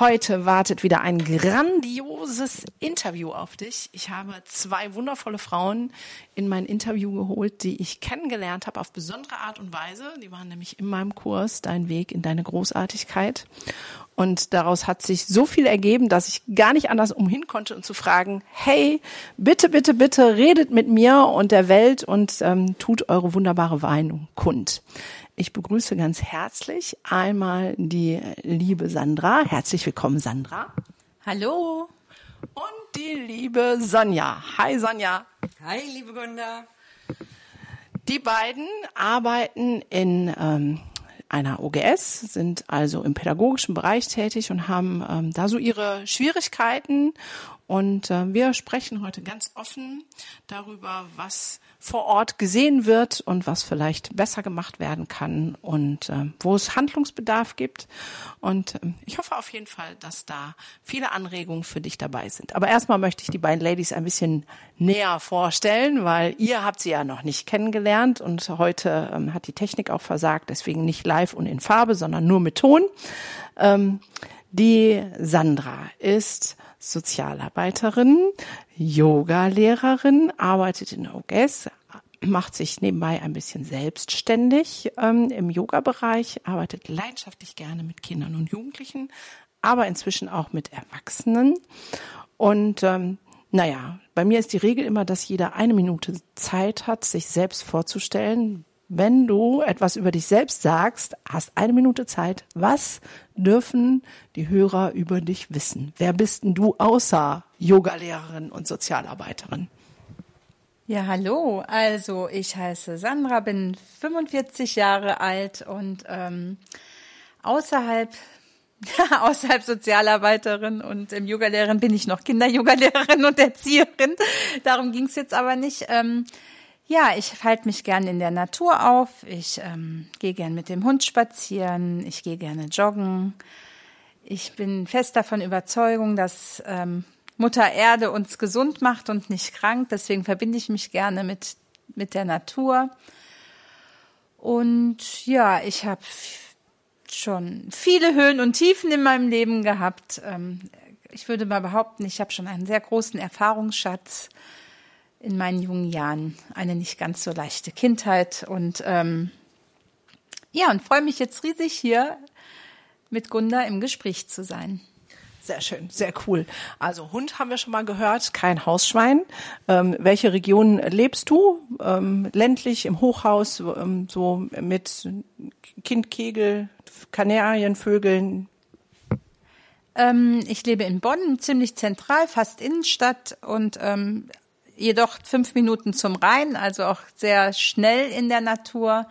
Heute wartet wieder ein grandioses Interview auf dich. Ich habe zwei wundervolle Frauen in mein Interview geholt, die ich kennengelernt habe auf besondere Art und Weise. Die waren nämlich in meinem Kurs Dein Weg in deine Großartigkeit. Und daraus hat sich so viel ergeben, dass ich gar nicht anders umhin konnte und zu fragen, hey, bitte, bitte, bitte redet mit mir und der Welt und ähm, tut eure wunderbare Weinung kund. Ich begrüße ganz herzlich einmal die liebe Sandra. Herzlich willkommen, Sandra. Hallo. Und die liebe Sonja. Hi, Sonja. Hi, liebe Gunda. Die beiden arbeiten in ähm, einer OGS, sind also im pädagogischen Bereich tätig und haben ähm, da so ihre Schwierigkeiten. Und äh, wir sprechen heute ganz offen darüber, was vor Ort gesehen wird und was vielleicht besser gemacht werden kann und äh, wo es Handlungsbedarf gibt. Und äh, ich hoffe auf jeden Fall, dass da viele Anregungen für dich dabei sind. Aber erstmal möchte ich die beiden Ladies ein bisschen näher vorstellen, weil ihr habt sie ja noch nicht kennengelernt und heute ähm, hat die Technik auch versagt, deswegen nicht live und in Farbe, sondern nur mit Ton. Ähm, die Sandra ist Sozialarbeiterin, Yoga-Lehrerin, arbeitet in OGS, macht sich nebenbei ein bisschen selbstständig ähm, im Yoga-Bereich, arbeitet leidenschaftlich gerne mit Kindern und Jugendlichen, aber inzwischen auch mit Erwachsenen. Und ähm, naja, bei mir ist die Regel immer, dass jeder eine Minute Zeit hat, sich selbst vorzustellen, wenn du etwas über dich selbst sagst, hast eine Minute Zeit. Was dürfen die Hörer über dich wissen? Wer bist denn du außer Yogalehrerin und Sozialarbeiterin? Ja, hallo. Also ich heiße Sandra, bin 45 Jahre alt und ähm, außerhalb außerhalb Sozialarbeiterin und im Yogalehrerin bin ich noch Kinderyogalehrerin und Erzieherin. Darum ging es jetzt aber nicht. Ähm, ja, ich halte mich gern in der Natur auf. Ich ähm, gehe gern mit dem Hund spazieren. Ich gehe gerne joggen. Ich bin fest davon Überzeugung, dass ähm, Mutter Erde uns gesund macht und nicht krank. Deswegen verbinde ich mich gerne mit, mit der Natur. Und ja, ich habe schon viele Höhen und Tiefen in meinem Leben gehabt. Ähm, ich würde mal behaupten, ich habe schon einen sehr großen Erfahrungsschatz in meinen jungen Jahren eine nicht ganz so leichte Kindheit und ähm, ja, und freue mich jetzt riesig hier mit Gunda im Gespräch zu sein. Sehr schön, sehr cool. Also Hund haben wir schon mal gehört, kein Hausschwein. Ähm, welche Region lebst du? Ähm, ländlich, im Hochhaus, ähm, so mit Kindkegel, Kanarienvögeln? Ähm, ich lebe in Bonn, ziemlich zentral, fast Innenstadt und ähm, jedoch fünf Minuten zum Rhein, also auch sehr schnell in der Natur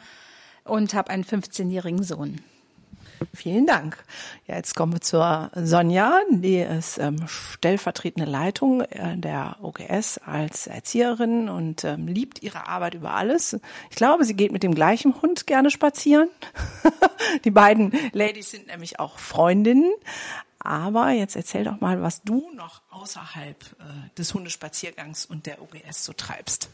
und habe einen 15-jährigen Sohn. Vielen Dank. Ja, jetzt kommen wir zur Sonja, die ist ähm, stellvertretende Leitung äh, der OGS als Erzieherin und ähm, liebt ihre Arbeit über alles. Ich glaube, sie geht mit dem gleichen Hund gerne spazieren. die beiden Ladies sind nämlich auch Freundinnen. Aber jetzt erzähl doch mal, was du noch außerhalb äh, des Hundespaziergangs und der OGS so treibst.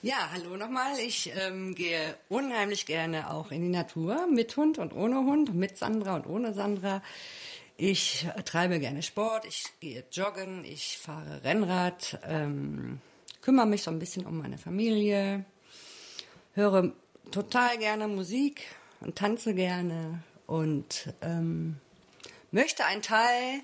Ja, hallo nochmal. Ich ähm, gehe unheimlich gerne auch in die Natur mit Hund und ohne Hund, mit Sandra und ohne Sandra. Ich treibe gerne Sport, ich gehe joggen, ich fahre Rennrad, ähm, kümmere mich so ein bisschen um meine Familie, höre total gerne Musik und tanze gerne und ähm, möchte ein Teil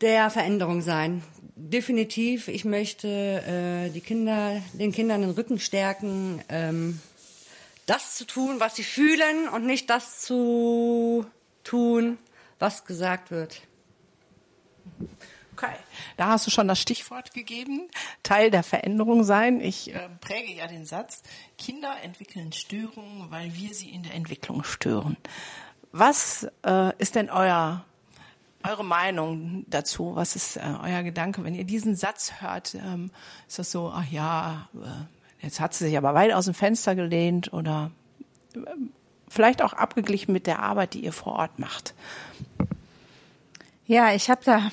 der Veränderung sein. Definitiv. Ich möchte äh, die Kinder, den Kindern den Rücken stärken, ähm, das zu tun, was sie fühlen und nicht das zu tun, was gesagt wird. Okay, da hast du schon das Stichwort gegeben, Teil der Veränderung sein. Ich äh, präge ja den Satz, Kinder entwickeln Störungen, weil wir sie in der Entwicklung stören. Was äh, ist denn euer eure Meinung dazu? Was ist äh, euer Gedanke, wenn ihr diesen Satz hört? Ähm, ist das so, ach ja, äh, jetzt hat sie sich aber weit aus dem Fenster gelehnt oder äh, vielleicht auch abgeglichen mit der Arbeit, die ihr vor Ort macht? Ja, ich habe da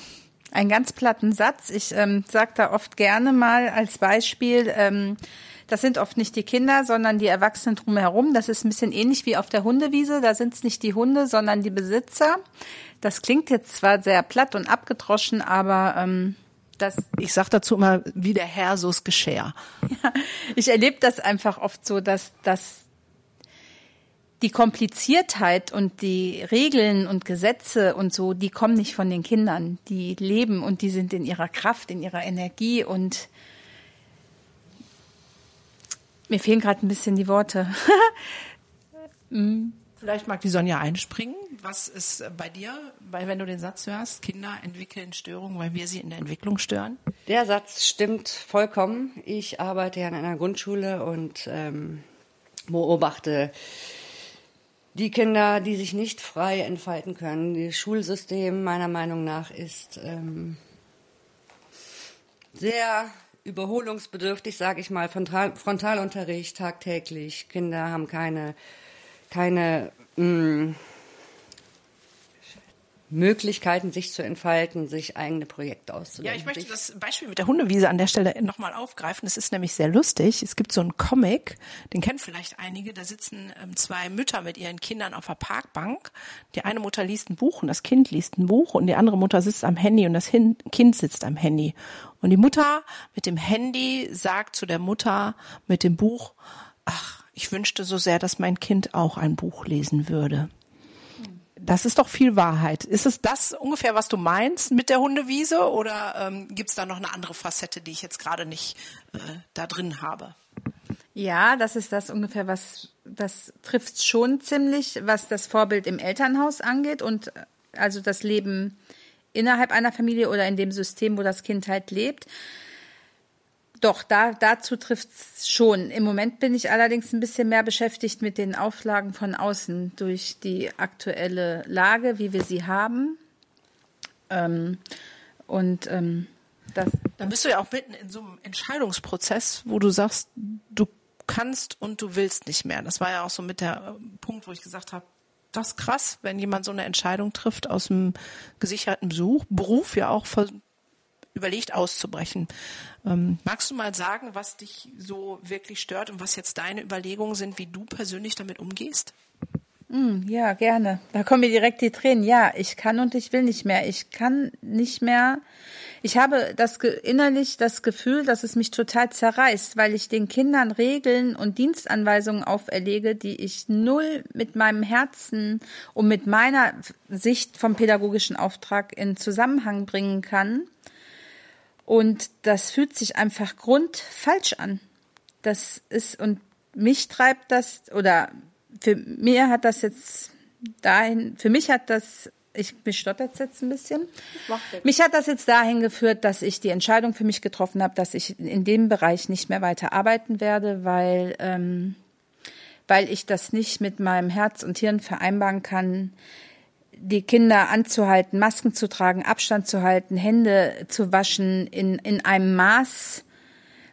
einen ganz platten Satz. Ich ähm, sage da oft gerne mal als Beispiel, ähm, das sind oft nicht die Kinder, sondern die Erwachsenen drumherum. Das ist ein bisschen ähnlich wie auf der Hundewiese. Da sind es nicht die Hunde, sondern die Besitzer. Das klingt jetzt zwar sehr platt und abgedroschen, aber ähm, das. Ich sag dazu immer, wie der Herr, so's Geschär. Ja, ich erlebe das einfach oft so, dass, dass die Kompliziertheit und die Regeln und Gesetze und so, die kommen nicht von den Kindern. Die leben und die sind in ihrer Kraft, in ihrer Energie und mir fehlen gerade ein bisschen die Worte. Mhm. Vielleicht mag die Sonja einspringen. Was ist bei dir, weil wenn du den Satz hörst, Kinder entwickeln Störungen, weil wir sie in der Entwicklung stören? Der Satz stimmt vollkommen. Ich arbeite ja in einer Grundschule und ähm, beobachte die Kinder, die sich nicht frei entfalten können. Das Schulsystem meiner Meinung nach ist ähm, sehr überholungsbedürftig, sage ich mal, Frontal Frontalunterricht tagtäglich. Kinder haben keine, keine mh, mm, Möglichkeiten, sich zu entfalten, sich eigene Projekte auszudenken. Ja, ich möchte das Beispiel mit der Hundewiese an der Stelle nochmal aufgreifen. Es ist nämlich sehr lustig. Es gibt so einen Comic, den kennen vielleicht einige. Da sitzen ähm, zwei Mütter mit ihren Kindern auf der Parkbank. Die eine Mutter liest ein Buch und das Kind liest ein Buch und die andere Mutter sitzt am Handy und das Kind sitzt am Handy. Und die Mutter mit dem Handy sagt zu der Mutter mit dem Buch, ach, ich wünschte so sehr, dass mein Kind auch ein Buch lesen würde. Das ist doch viel Wahrheit. Ist es das ungefähr, was du meinst mit der Hundewiese oder ähm, gibt es da noch eine andere Facette, die ich jetzt gerade nicht äh, da drin habe? Ja, das ist das ungefähr, was das trifft schon ziemlich, was das Vorbild im Elternhaus angeht und äh, also das Leben innerhalb einer Familie oder in dem System, wo das Kind halt lebt. Doch, da, dazu trifft es schon. Im Moment bin ich allerdings ein bisschen mehr beschäftigt mit den Auflagen von außen durch die aktuelle Lage, wie wir sie haben. Ähm, und ähm, das. Dann bist du ja auch mitten in so einem Entscheidungsprozess, wo du sagst, du kannst und du willst nicht mehr. Das war ja auch so mit der äh, Punkt, wo ich gesagt habe, das ist krass, wenn jemand so eine Entscheidung trifft aus dem gesicherten Besuch, Beruf ja auch überlegt auszubrechen. Ähm, magst du mal sagen, was dich so wirklich stört und was jetzt deine Überlegungen sind, wie du persönlich damit umgehst? Mm, ja, gerne. Da kommen mir direkt die Tränen. Ja, ich kann und ich will nicht mehr. Ich kann nicht mehr. Ich habe das innerlich das Gefühl, dass es mich total zerreißt, weil ich den Kindern Regeln und Dienstanweisungen auferlege, die ich null mit meinem Herzen und mit meiner Sicht vom pädagogischen Auftrag in Zusammenhang bringen kann. Und das fühlt sich einfach grundfalsch an. Das ist, und mich treibt das, oder für mir hat das jetzt dahin, für mich hat das, ich mich stottert jetzt ein bisschen. Mich hat das jetzt dahin geführt, dass ich die Entscheidung für mich getroffen habe, dass ich in dem Bereich nicht mehr weiter arbeiten werde, weil, ähm, weil ich das nicht mit meinem Herz und Hirn vereinbaren kann, die Kinder anzuhalten, Masken zu tragen, Abstand zu halten, Hände zu waschen in, in einem Maß,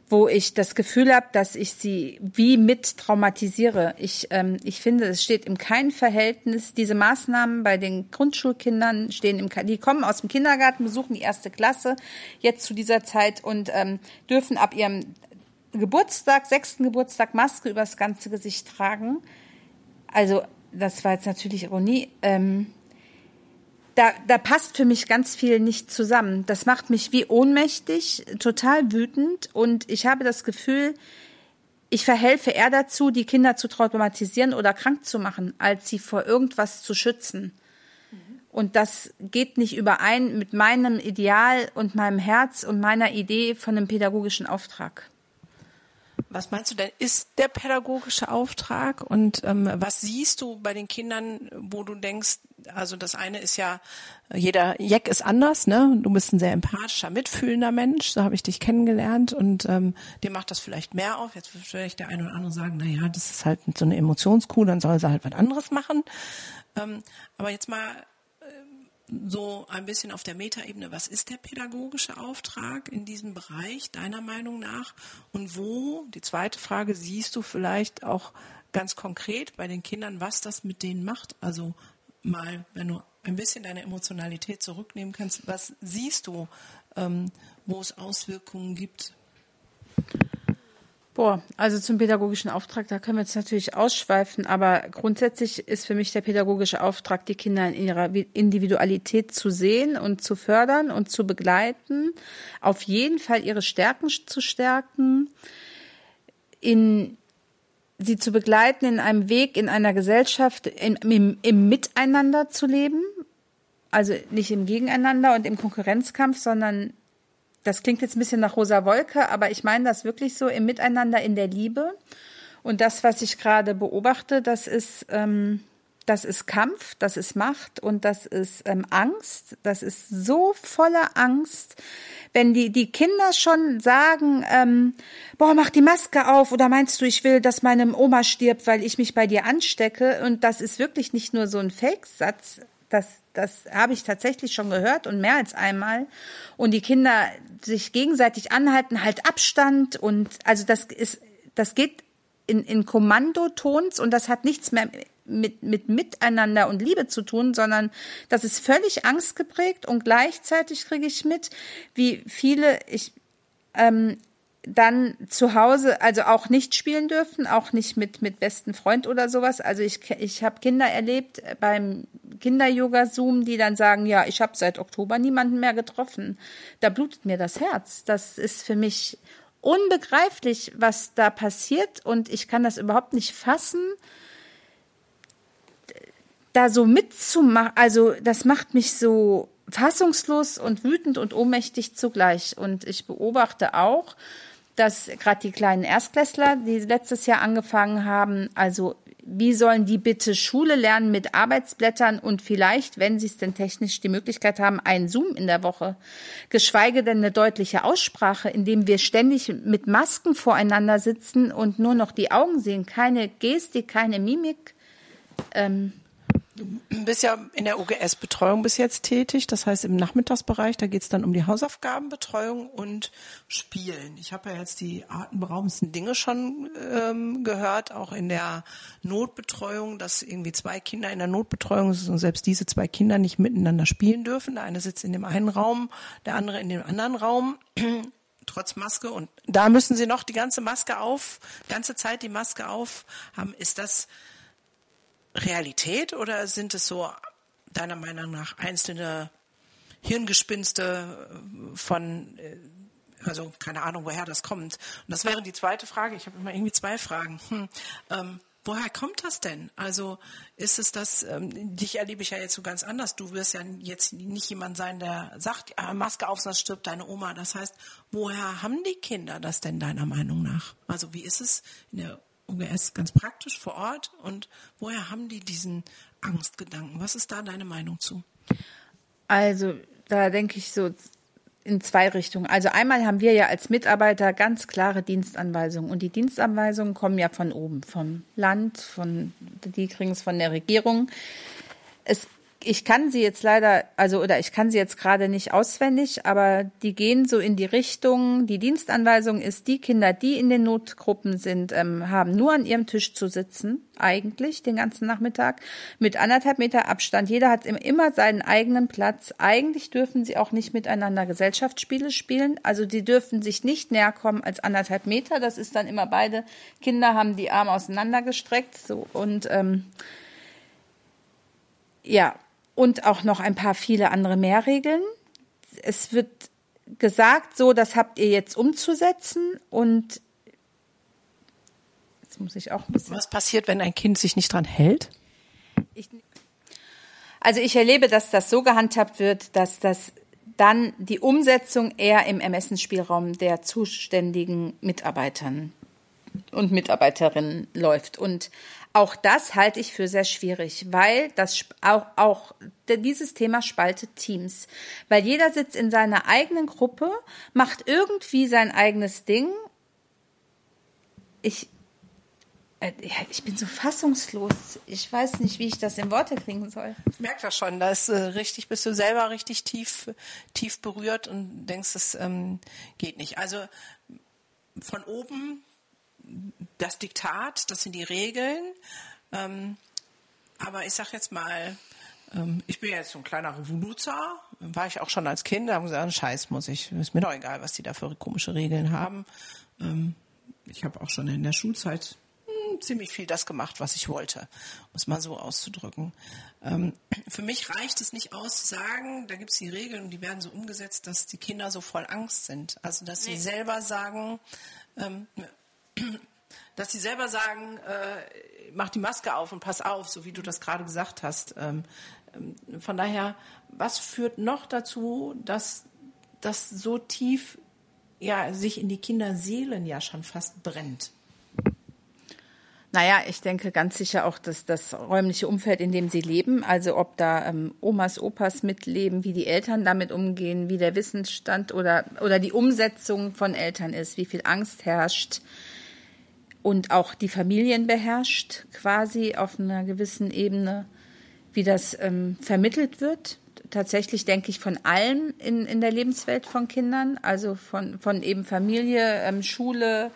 wo ich das Gefühl habe, dass ich sie wie mit traumatisiere. Ich, ähm, ich finde, es steht im kein Verhältnis. Diese Maßnahmen bei den Grundschulkindern stehen im, die kommen aus dem Kindergarten, besuchen die erste Klasse jetzt zu dieser Zeit und ähm, dürfen ab ihrem Geburtstag, sechsten Geburtstag Maske übers ganze Gesicht tragen. Also das war jetzt natürlich Ironie. Ähm, da, da passt für mich ganz viel nicht zusammen. Das macht mich wie ohnmächtig, total wütend und ich habe das Gefühl, ich verhelfe eher dazu, die Kinder zu traumatisieren oder krank zu machen, als sie vor irgendwas zu schützen. Und das geht nicht überein mit meinem Ideal und meinem Herz und meiner Idee von einem pädagogischen Auftrag. Was meinst du denn, ist der pädagogische Auftrag und ähm, was siehst du bei den Kindern, wo du denkst, also das eine ist ja, jeder Jack ist anders, ne? Du bist ein sehr empathischer, mitfühlender Mensch, so habe ich dich kennengelernt und ähm, dir macht das vielleicht mehr auf. Jetzt würde vielleicht der eine oder andere sagen, na ja, das ist halt so eine Emotionskuh, dann soll sie halt was anderes machen. Ähm, aber jetzt mal so ein bisschen auf der Metaebene, was ist der pädagogische Auftrag in diesem Bereich deiner Meinung nach? Und wo, die zweite Frage, siehst du vielleicht auch ganz konkret bei den Kindern, was das mit denen macht? Also mal, wenn du ein bisschen deine Emotionalität zurücknehmen kannst, was siehst du, ähm, wo es Auswirkungen gibt? Boah, also zum pädagogischen Auftrag, da können wir jetzt natürlich ausschweifen, aber grundsätzlich ist für mich der pädagogische Auftrag, die Kinder in ihrer Individualität zu sehen und zu fördern und zu begleiten, auf jeden Fall ihre Stärken zu stärken, in sie zu begleiten in einem Weg in einer Gesellschaft in, im, im Miteinander zu leben, also nicht im Gegeneinander und im Konkurrenzkampf, sondern das klingt jetzt ein bisschen nach rosa Wolke, aber ich meine das wirklich so im Miteinander, in der Liebe. Und das, was ich gerade beobachte, das ist, ähm, das ist Kampf, das ist Macht und das ist ähm, Angst. Das ist so voller Angst. Wenn die, die Kinder schon sagen, ähm, boah, mach die Maske auf oder meinst du, ich will, dass meine Oma stirbt, weil ich mich bei dir anstecke? Und das ist wirklich nicht nur so ein Fake-Satz, das, das habe ich tatsächlich schon gehört und mehr als einmal. Und die Kinder sich gegenseitig anhalten, halt Abstand und also das ist, das geht in, in Kommandotons und das hat nichts mehr mit, mit Miteinander und Liebe zu tun, sondern das ist völlig angstgeprägt und gleichzeitig kriege ich mit, wie viele, ich, ähm, dann zu Hause also auch nicht spielen dürfen, auch nicht mit mit besten Freund oder sowas. Also ich ich habe Kinder erlebt beim Kinder-Yoga Zoom, die dann sagen, ja, ich habe seit Oktober niemanden mehr getroffen. Da blutet mir das Herz. Das ist für mich unbegreiflich, was da passiert und ich kann das überhaupt nicht fassen. Da so mitzumachen, also das macht mich so fassungslos und wütend und ohnmächtig zugleich. Und ich beobachte auch, dass gerade die kleinen Erstklässler, die letztes Jahr angefangen haben, also wie sollen die bitte Schule lernen mit Arbeitsblättern und vielleicht, wenn sie es denn technisch die Möglichkeit haben, einen Zoom in der Woche, geschweige denn eine deutliche Aussprache, indem wir ständig mit Masken voreinander sitzen und nur noch die Augen sehen, keine Gestik, keine Mimik. Ähm, Du bist ja in der OGS-Betreuung bis jetzt tätig, das heißt im Nachmittagsbereich, da geht es dann um die Hausaufgabenbetreuung und Spielen. Ich habe ja jetzt die atemberaubendsten Dinge schon ähm, gehört, auch in der Notbetreuung, dass irgendwie zwei Kinder in der Notbetreuung sind und selbst diese zwei Kinder nicht miteinander spielen dürfen. Der eine sitzt in dem einen Raum, der andere in dem anderen Raum trotz Maske und da müssen sie noch die ganze Maske auf, ganze Zeit die Maske auf haben. Ist das Realität oder sind es so deiner Meinung nach einzelne Hirngespinste von, äh, also keine Ahnung, woher das kommt? Und das wäre die zweite Frage. Ich habe immer irgendwie zwei Fragen. Hm, ähm, woher kommt das denn? Also ist es das, ähm, dich erlebe ich ja jetzt so ganz anders. Du wirst ja jetzt nicht jemand sein, der sagt, äh, Maske auf, sonst stirbt deine Oma. Das heißt, woher haben die Kinder das denn deiner Meinung nach? Also wie ist es in der OGS ganz praktisch vor Ort und woher haben die diesen Angstgedanken? Was ist da deine Meinung zu? Also, da denke ich so in zwei Richtungen. Also einmal haben wir ja als Mitarbeiter ganz klare Dienstanweisungen und die Dienstanweisungen kommen ja von oben, vom Land, von die kriegen es von der Regierung. Es ich kann sie jetzt leider, also oder ich kann sie jetzt gerade nicht auswendig, aber die gehen so in die Richtung. Die Dienstanweisung ist, die Kinder, die in den Notgruppen sind, ähm, haben nur an ihrem Tisch zu sitzen, eigentlich den ganzen Nachmittag, mit anderthalb Meter Abstand. Jeder hat immer seinen eigenen Platz. Eigentlich dürfen sie auch nicht miteinander Gesellschaftsspiele spielen. Also die dürfen sich nicht näher kommen als anderthalb Meter. Das ist dann immer beide Kinder haben die Arme auseinandergestreckt so und ähm, ja, und auch noch ein paar viele andere mehr Regeln. Es wird gesagt, so, das habt ihr jetzt umzusetzen und jetzt muss ich auch ein bisschen. Was passiert, wenn ein Kind sich nicht dran hält? Ich, also ich erlebe, dass das so gehandhabt wird, dass das dann die Umsetzung eher im Ermessensspielraum der zuständigen Mitarbeitern und Mitarbeiterinnen läuft. Und auch das halte ich für sehr schwierig, weil das auch, auch dieses Thema spaltet Teams. Weil jeder sitzt in seiner eigenen Gruppe, macht irgendwie sein eigenes Ding. Ich, äh, ich bin so fassungslos. Ich weiß nicht, wie ich das in Worte kriegen soll. Ich merke das schon. Da ist äh, richtig, bist du selber richtig tief, tief berührt und denkst, es ähm, geht nicht. Also von oben das Diktat, das sind die Regeln. Ähm, aber ich sag jetzt mal, ähm, ich bin jetzt so ein kleiner Revoluzer, war ich auch schon als Kind, da haben gesagt, Scheiß muss ich, ist mir doch egal, was die da für komische Regeln haben. Ähm, ich habe auch schon in der Schulzeit hm, ziemlich viel das gemacht, was ich wollte, um es mal so auszudrücken. Ähm, für mich reicht es nicht aus zu sagen, da gibt es die Regeln und die werden so umgesetzt, dass die Kinder so voll Angst sind. Also dass sie selber sagen, ähm, dass sie selber sagen, äh, mach die Maske auf und pass auf, so wie du das gerade gesagt hast. Ähm, ähm, von daher, was führt noch dazu, dass das so tief ja sich in die Kinderseelen ja schon fast brennt? Naja, ich denke ganz sicher auch, dass das räumliche Umfeld, in dem sie leben, also ob da ähm, Omas, Opas mitleben, wie die Eltern damit umgehen, wie der Wissensstand oder, oder die Umsetzung von Eltern ist, wie viel Angst herrscht und auch die Familien beherrscht, quasi auf einer gewissen Ebene, wie das ähm, vermittelt wird. Tatsächlich denke ich von allem in, in der Lebenswelt von Kindern, also von, von eben Familie, ähm, Schule,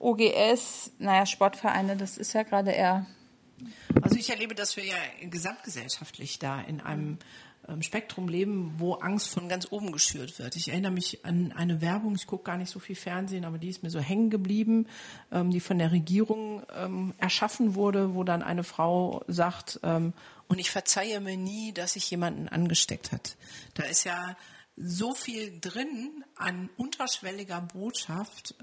OGS, naja, Sportvereine, das ist ja gerade eher. Also ich erlebe, dass wir ja gesamtgesellschaftlich da in einem Spektrum leben, wo Angst von ganz oben geschürt wird. Ich erinnere mich an eine Werbung, ich gucke gar nicht so viel Fernsehen, aber die ist mir so hängen geblieben, ähm, die von der Regierung ähm, erschaffen wurde, wo dann eine Frau sagt, und ich verzeihe mir nie, dass sich jemanden angesteckt hat. Da ist ja so viel drin an unterschwelliger Botschaft,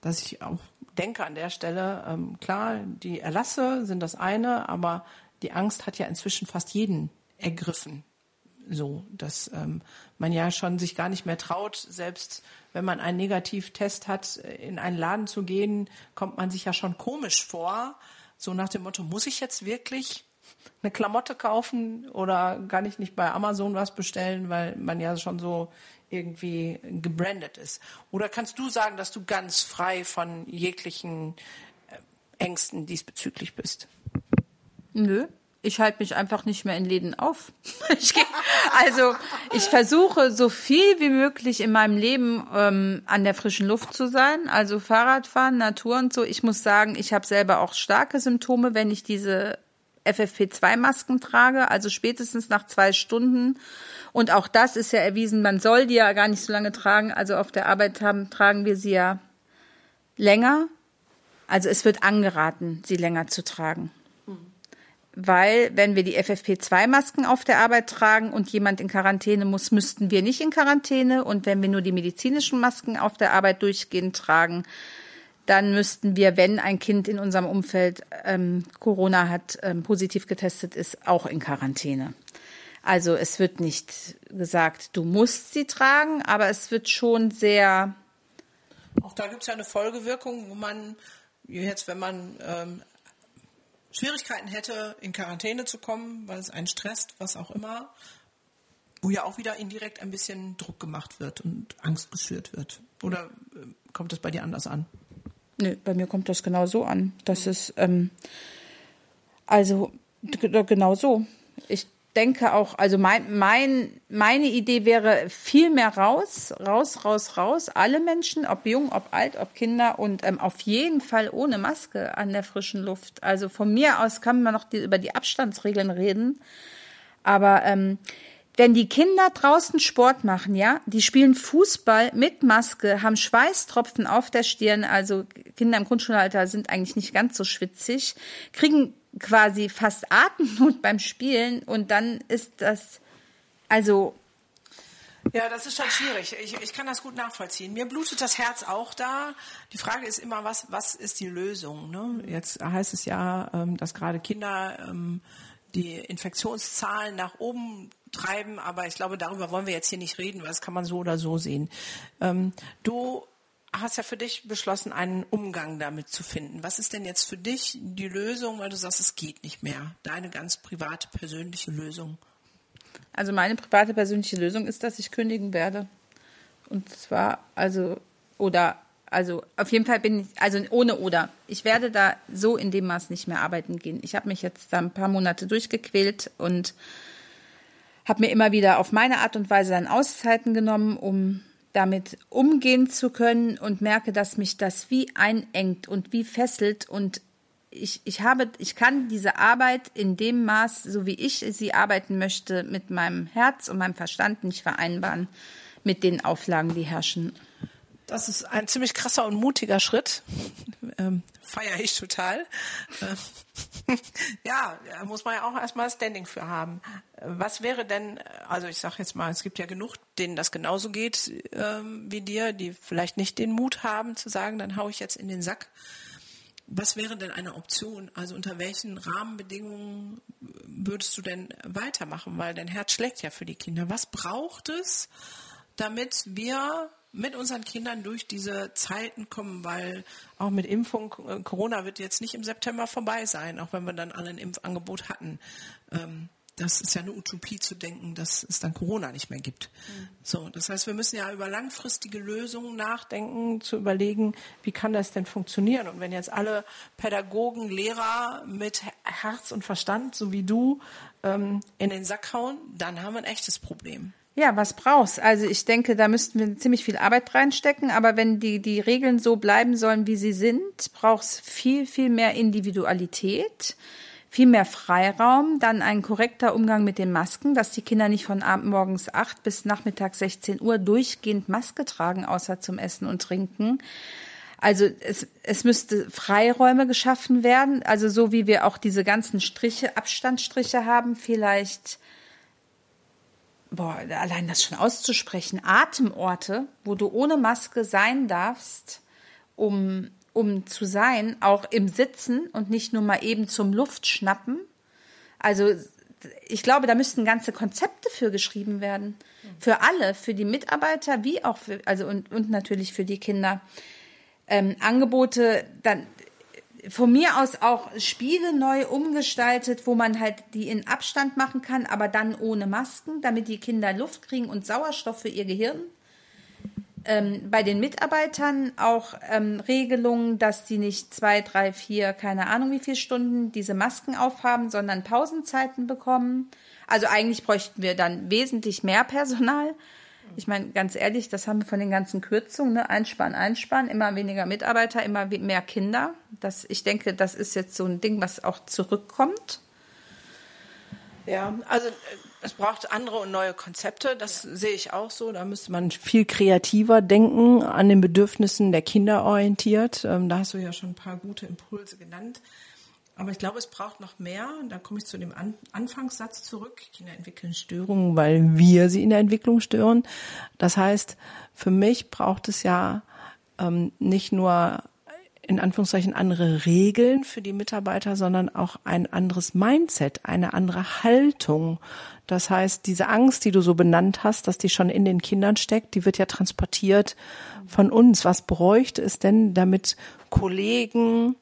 dass ich auch denke an der Stelle, ähm, klar, die Erlasse sind das eine, aber die Angst hat ja inzwischen fast jeden ergriffen. So, dass ähm, man ja schon sich gar nicht mehr traut, selbst wenn man einen Negativtest hat, in einen Laden zu gehen, kommt man sich ja schon komisch vor. So nach dem Motto, muss ich jetzt wirklich eine Klamotte kaufen oder kann ich nicht bei Amazon was bestellen, weil man ja schon so irgendwie gebrandet ist? Oder kannst du sagen, dass du ganz frei von jeglichen äh, Ängsten diesbezüglich bist? Nö, ich halte mich einfach nicht mehr in Läden auf. ich geh, also ich versuche so viel wie möglich in meinem Leben ähm, an der frischen Luft zu sein. Also Fahrradfahren, Natur und so. Ich muss sagen, ich habe selber auch starke Symptome, wenn ich diese FFP2-Masken trage. Also spätestens nach zwei Stunden und auch das ist ja erwiesen, man soll die ja gar nicht so lange tragen. Also auf der Arbeit haben, tragen wir sie ja länger. Also es wird angeraten, sie länger zu tragen. Weil, wenn wir die FFP2-Masken auf der Arbeit tragen und jemand in Quarantäne muss, müssten wir nicht in Quarantäne. Und wenn wir nur die medizinischen Masken auf der Arbeit durchgehend tragen, dann müssten wir, wenn ein Kind in unserem Umfeld ähm, Corona hat, ähm, positiv getestet ist, auch in Quarantäne. Also es wird nicht gesagt, du musst sie tragen, aber es wird schon sehr. Auch da gibt es ja eine Folgewirkung, wo man jetzt, wenn man ähm, Schwierigkeiten hätte, in Quarantäne zu kommen, weil es einen stresst, was auch immer, wo ja auch wieder indirekt ein bisschen Druck gemacht wird und Angst geschürt wird. Oder äh, kommt das bei dir anders an? Nö, bei mir kommt das genau so an. Das ist ähm, also genau so. Ich denke auch, also mein, mein, meine Idee wäre viel mehr raus, raus, raus, raus. Alle Menschen, ob jung, ob alt, ob Kinder und ähm, auf jeden Fall ohne Maske an der frischen Luft. Also von mir aus kann man noch die, über die Abstandsregeln reden. Aber ähm, wenn die Kinder draußen Sport machen, ja, die spielen Fußball mit Maske, haben Schweißtropfen auf der Stirn, also Kinder im Grundschulalter sind eigentlich nicht ganz so schwitzig, kriegen quasi fast Atemnot beim Spielen und dann ist das, also. Ja, das ist schon schwierig. Ich, ich kann das gut nachvollziehen. Mir blutet das Herz auch da. Die Frage ist immer, was, was ist die Lösung? Ne? Jetzt heißt es ja, ähm, dass gerade Kinder ähm, die Infektionszahlen nach oben treiben, aber ich glaube, darüber wollen wir jetzt hier nicht reden, weil das kann man so oder so sehen. Ähm, du hast ja für dich beschlossen, einen Umgang damit zu finden. Was ist denn jetzt für dich die Lösung, weil du sagst, es geht nicht mehr? Deine ganz private, persönliche Lösung. Also meine private, persönliche Lösung ist, dass ich kündigen werde. Und zwar, also, oder, also auf jeden Fall bin ich, also ohne oder. Ich werde da so in dem Maß nicht mehr arbeiten gehen. Ich habe mich jetzt da ein paar Monate durchgequält und habe mir immer wieder auf meine Art und Weise dann Auszeiten genommen, um damit umgehen zu können und merke, dass mich das wie einengt und wie fesselt und ich, ich habe, ich kann diese Arbeit in dem Maß, so wie ich sie arbeiten möchte, mit meinem Herz und meinem Verstand nicht vereinbaren mit den Auflagen, die herrschen. Das ist ein ziemlich krasser und mutiger Schritt. Ähm, Feiere ich total. Ähm, ja, muss man ja auch erstmal Standing für haben. Was wäre denn, also ich sage jetzt mal, es gibt ja genug, denen das genauso geht ähm, wie dir, die vielleicht nicht den Mut haben zu sagen, dann hau ich jetzt in den Sack. Was wäre denn eine Option? Also unter welchen Rahmenbedingungen würdest du denn weitermachen? Weil dein Herz schlägt ja für die Kinder. Was braucht es, damit wir mit unseren Kindern durch diese Zeiten kommen, weil auch mit Impfung, äh, Corona wird jetzt nicht im September vorbei sein, auch wenn wir dann alle ein Impfangebot hatten. Ähm, das ist ja eine Utopie zu denken, dass es dann Corona nicht mehr gibt. Mhm. So, das heißt, wir müssen ja über langfristige Lösungen nachdenken, zu überlegen, wie kann das denn funktionieren? Und wenn jetzt alle Pädagogen, Lehrer mit Herz und Verstand, so wie du, ähm, in den Sack hauen, dann haben wir ein echtes Problem. Ja, was brauchst? Also ich denke, da müssten wir ziemlich viel Arbeit reinstecken, aber wenn die, die Regeln so bleiben sollen, wie sie sind, brauchst viel, viel mehr Individualität viel mehr Freiraum, dann ein korrekter Umgang mit den Masken, dass die Kinder nicht von Abend morgens acht bis nachmittags 16 Uhr durchgehend Maske tragen, außer zum Essen und Trinken. Also es, es müsste Freiräume geschaffen werden, also so wie wir auch diese ganzen Striche, Abstandsstriche haben, vielleicht, boah, allein das schon auszusprechen, Atemorte, wo du ohne Maske sein darfst, um um zu sein, auch im Sitzen und nicht nur mal eben zum Luftschnappen. Also ich glaube, da müssten ganze Konzepte für geschrieben werden. Für alle, für die Mitarbeiter, wie auch für, also und, und natürlich für die Kinder. Ähm, Angebote, dann von mir aus auch Spiele neu umgestaltet, wo man halt die in Abstand machen kann, aber dann ohne Masken, damit die Kinder Luft kriegen und Sauerstoff für ihr Gehirn ähm, bei den Mitarbeitern auch ähm, Regelungen, dass die nicht zwei, drei, vier, keine Ahnung wie viele Stunden diese Masken aufhaben, sondern Pausenzeiten bekommen. Also eigentlich bräuchten wir dann wesentlich mehr Personal. Ich meine, ganz ehrlich, das haben wir von den ganzen Kürzungen, ne? Einsparen, einsparen, immer weniger Mitarbeiter, immer mehr Kinder. Das, ich denke, das ist jetzt so ein Ding, was auch zurückkommt. Ja, also äh, es braucht andere und neue Konzepte, das ja. sehe ich auch so. Da müsste man viel kreativer denken, an den Bedürfnissen der Kinder orientiert. Ähm, da hast du ja schon ein paar gute Impulse genannt. Aber ich glaube, es braucht noch mehr. Da komme ich zu dem an Anfangssatz zurück. Kinder entwickeln Störungen, weil wir sie in der Entwicklung stören. Das heißt, für mich braucht es ja ähm, nicht nur in Anführungszeichen andere Regeln für die Mitarbeiter, sondern auch ein anderes Mindset, eine andere Haltung. Das heißt, diese Angst, die du so benannt hast, dass die schon in den Kindern steckt, die wird ja transportiert von uns. Was bräuchte es denn, damit Kollegen,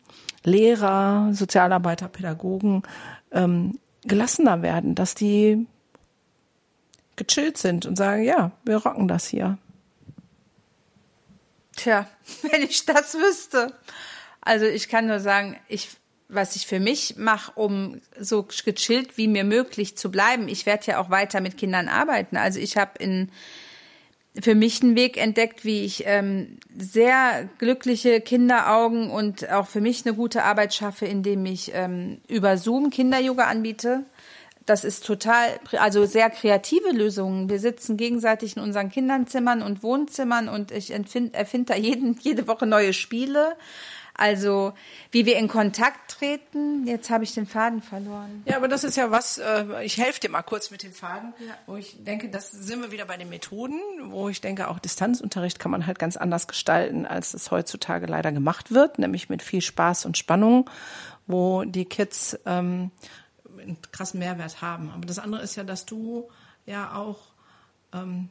Lehrer, Sozialarbeiter, Pädagogen ähm, gelassener werden, dass die gechillt sind und sagen, ja, wir rocken das hier. Tja, wenn ich das wüsste. Also ich kann nur sagen, ich, was ich für mich mache, um so gechillt wie mir möglich zu bleiben. Ich werde ja auch weiter mit Kindern arbeiten. Also ich habe in für mich einen Weg entdeckt, wie ich ähm, sehr glückliche Kinderaugen und auch für mich eine gute Arbeit schaffe, indem ich ähm, über Zoom Kinder-Yoga anbiete das ist total, also sehr kreative Lösungen. Wir sitzen gegenseitig in unseren Kindernzimmern und Wohnzimmern und ich erfinde da jeden, jede Woche neue Spiele. Also wie wir in Kontakt treten. Jetzt habe ich den Faden verloren. Ja, aber das ist ja was, äh, ich helfe dir mal kurz mit dem Faden, ja. wo ich denke, das sind wir wieder bei den Methoden, wo ich denke, auch Distanzunterricht kann man halt ganz anders gestalten, als es heutzutage leider gemacht wird, nämlich mit viel Spaß und Spannung, wo die Kids ähm, einen krassen Mehrwert haben. Aber das andere ist ja, dass du ja auch ähm,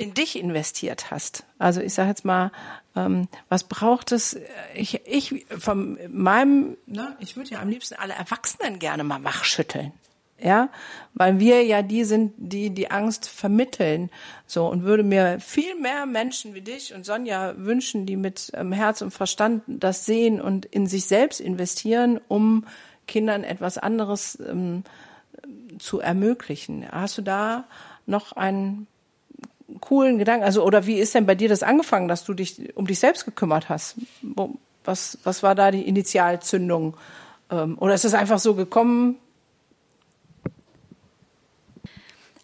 in dich investiert hast. Also ich sage jetzt mal, ähm, was braucht es? Ich, ich von meinem, ne, ich würde ja am liebsten alle Erwachsenen gerne mal wachschütteln. Ja, weil wir ja die sind, die die Angst vermitteln. So und würde mir viel mehr Menschen wie dich und Sonja wünschen, die mit ähm, Herz und Verstand das sehen und in sich selbst investieren, um Kindern etwas anderes ähm, zu ermöglichen. Hast du da noch einen coolen Gedanken? Also, oder wie ist denn bei dir das angefangen, dass du dich um dich selbst gekümmert hast? Was, was war da die Initialzündung? Ähm, oder ist es einfach so gekommen?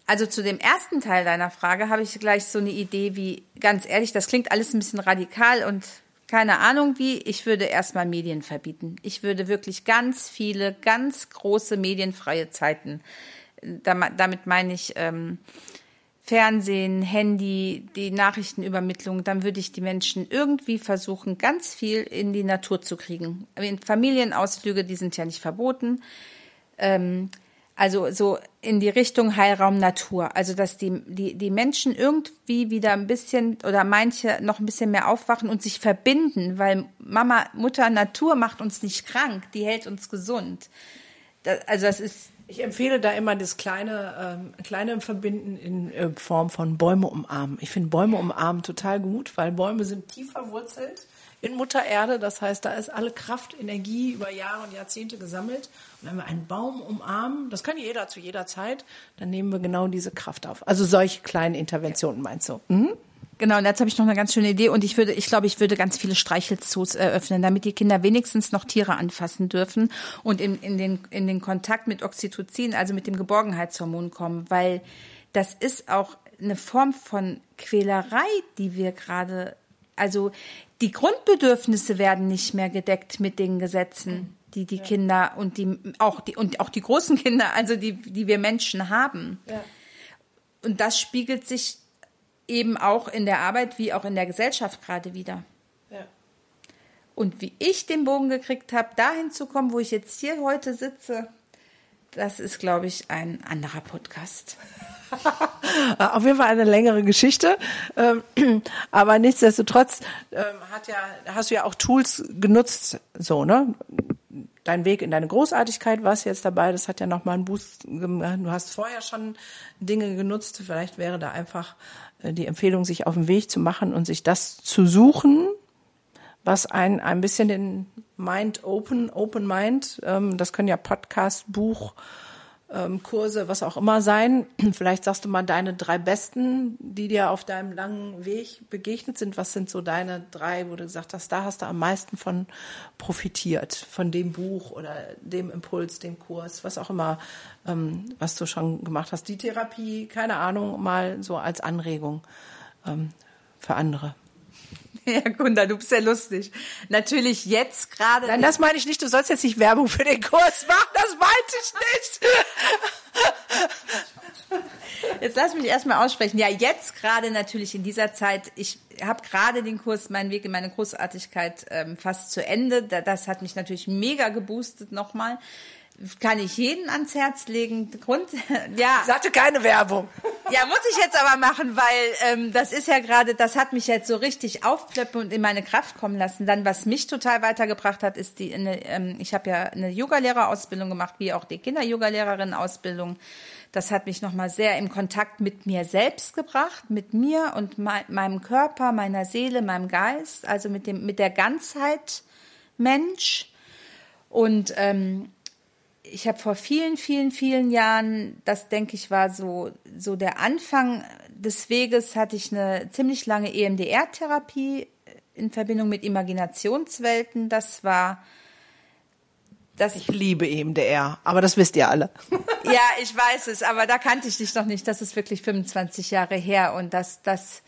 Also zu dem ersten Teil deiner Frage habe ich gleich so eine Idee wie, ganz ehrlich, das klingt alles ein bisschen radikal und keine Ahnung wie, ich würde erstmal Medien verbieten. Ich würde wirklich ganz viele, ganz große medienfreie Zeiten, damit meine ich ähm, Fernsehen, Handy, die Nachrichtenübermittlung, dann würde ich die Menschen irgendwie versuchen, ganz viel in die Natur zu kriegen. Familienausflüge, die sind ja nicht verboten. Ähm, also so in die Richtung Heilraum Natur. Also dass die, die, die Menschen irgendwie wieder ein bisschen oder manche noch ein bisschen mehr aufwachen und sich verbinden, weil Mama, Mutter Natur macht uns nicht krank, die hält uns gesund. Das, also das ist ich empfehle da immer das kleine, ähm, kleine Verbinden in äh, Form von Bäume umarmen. Ich finde Bäume umarmen total gut, weil Bäume sind tief verwurzelt in Mutter Erde. Das heißt, da ist alle Kraft, Energie über Jahre und Jahrzehnte gesammelt. Und wenn wir einen Baum umarmen, das kann jeder zu jeder Zeit, dann nehmen wir genau diese Kraft auf. Also solche kleinen Interventionen meinst du? Mhm. Genau, und jetzt habe ich noch eine ganz schöne Idee und ich würde, ich glaube, ich würde ganz viele Streichelzoos eröffnen, damit die Kinder wenigstens noch Tiere anfassen dürfen und in, in, den, in den Kontakt mit Oxytocin, also mit dem Geborgenheitshormon kommen, weil das ist auch eine Form von Quälerei, die wir gerade, also die Grundbedürfnisse werden nicht mehr gedeckt mit den Gesetzen, die die ja. Kinder und die auch die und auch die großen Kinder, also die die wir Menschen haben. Ja. Und das spiegelt sich eben auch in der Arbeit wie auch in der Gesellschaft gerade wieder. Ja. Und wie ich den Bogen gekriegt habe, dahin zu kommen, wo ich jetzt hier heute sitze, das ist, glaube ich, ein anderer Podcast. Auf jeden Fall eine längere Geschichte. Ähm, aber nichtsdestotrotz ähm, hat ja, hast du ja auch Tools genutzt, so, ne? Dein Weg in deine Großartigkeit war es jetzt dabei. Das hat ja nochmal einen Boost gemacht. Du hast vorher schon Dinge genutzt. Vielleicht wäre da einfach äh, die Empfehlung, sich auf den Weg zu machen und sich das zu suchen, was ein, ein bisschen den Mind open, Open Mind, ähm, das können ja Podcast, Buch, ähm, Kurse, was auch immer sein. Vielleicht sagst du mal deine drei besten, die dir auf deinem langen Weg begegnet sind. Was sind so deine drei, wo du gesagt hast, da hast du am meisten von profitiert, von dem Buch oder dem Impuls, dem Kurs, was auch immer, ähm, was du schon gemacht hast. Die Therapie, keine Ahnung, mal so als Anregung ähm, für andere. Ja, Gunda, du bist ja lustig. Natürlich jetzt gerade. Nein, das meine ich nicht. Du sollst jetzt nicht Werbung für den Kurs machen. Das meinte ich nicht. Jetzt lass mich erstmal aussprechen. Ja, jetzt gerade natürlich in dieser Zeit. Ich habe gerade den Kurs, meinen Weg in meine Großartigkeit ähm, fast zu Ende. Das hat mich natürlich mega geboostet nochmal kann ich jeden ans Herz legen. Grund, ja. Ich sagte keine Werbung. Ja, muss ich jetzt aber machen, weil ähm, das ist ja gerade, das hat mich jetzt so richtig aufpleppen und in meine Kraft kommen lassen. Dann, was mich total weitergebracht hat, ist die, eine, ähm, ich habe ja eine Yogalehrerausbildung gemacht, wie auch die Kinder-Yogalehrerin-Ausbildung. Das hat mich nochmal sehr im Kontakt mit mir selbst gebracht, mit mir und me meinem Körper, meiner Seele, meinem Geist, also mit dem, mit der Ganzheit Mensch. Und ähm, ich habe vor vielen, vielen, vielen Jahren, das denke ich war so, so der Anfang des Weges, hatte ich eine ziemlich lange EMDR-Therapie in Verbindung mit Imaginationswelten. Das war das ich liebe EMDR, aber das wisst ihr alle. ja, ich weiß es, aber da kannte ich dich noch nicht. Das ist wirklich 25 Jahre her und das, das,